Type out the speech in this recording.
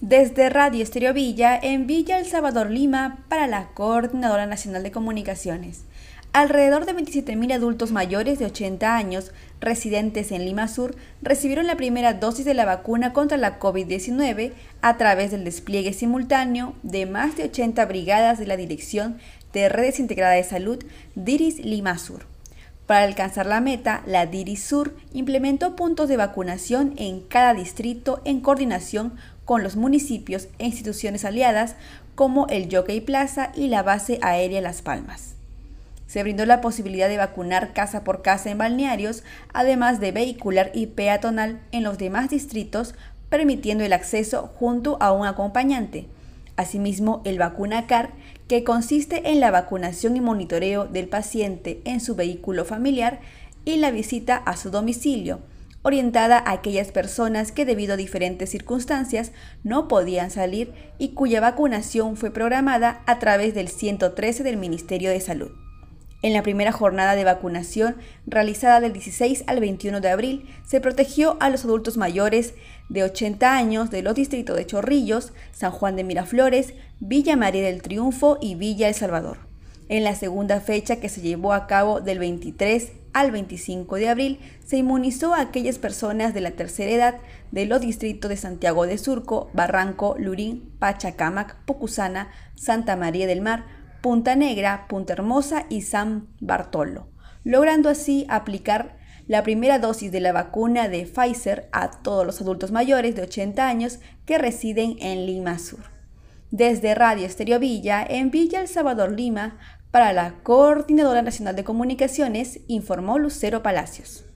Desde Radio Estéreo Villa, en Villa El Salvador Lima, para la Coordinadora Nacional de Comunicaciones. Alrededor de 27.000 adultos mayores de 80 años residentes en Lima Sur recibieron la primera dosis de la vacuna contra la COVID-19 a través del despliegue simultáneo de más de 80 brigadas de la Dirección de Redes Integradas de Salud DIRIS Lima Sur. Para alcanzar la meta, la DIRIS Sur implementó puntos de vacunación en cada distrito en coordinación con los municipios e instituciones aliadas como el Jockey Plaza y la base aérea Las Palmas. Se brindó la posibilidad de vacunar casa por casa en balnearios, además de vehicular y peatonal en los demás distritos, permitiendo el acceso junto a un acompañante. Asimismo, el vacunacar, que consiste en la vacunación y monitoreo del paciente en su vehículo familiar y la visita a su domicilio, orientada a aquellas personas que debido a diferentes circunstancias no podían salir y cuya vacunación fue programada a través del 113 del Ministerio de Salud. En la primera jornada de vacunación, realizada del 16 al 21 de abril, se protegió a los adultos mayores de 80 años de los distritos de Chorrillos, San Juan de Miraflores, Villa María del Triunfo y Villa El Salvador. En la segunda fecha, que se llevó a cabo del 23 al 25 de abril, se inmunizó a aquellas personas de la tercera edad de los distritos de Santiago de Surco, Barranco, Lurín, Pachacamac, Pucusana, Santa María del Mar, Punta Negra, Punta Hermosa y San Bartolo, logrando así aplicar la primera dosis de la vacuna de Pfizer a todos los adultos mayores de 80 años que residen en Lima Sur. Desde Radio Estéreo Villa, en Villa El Salvador, Lima, para la Coordinadora Nacional de Comunicaciones, informó Lucero Palacios.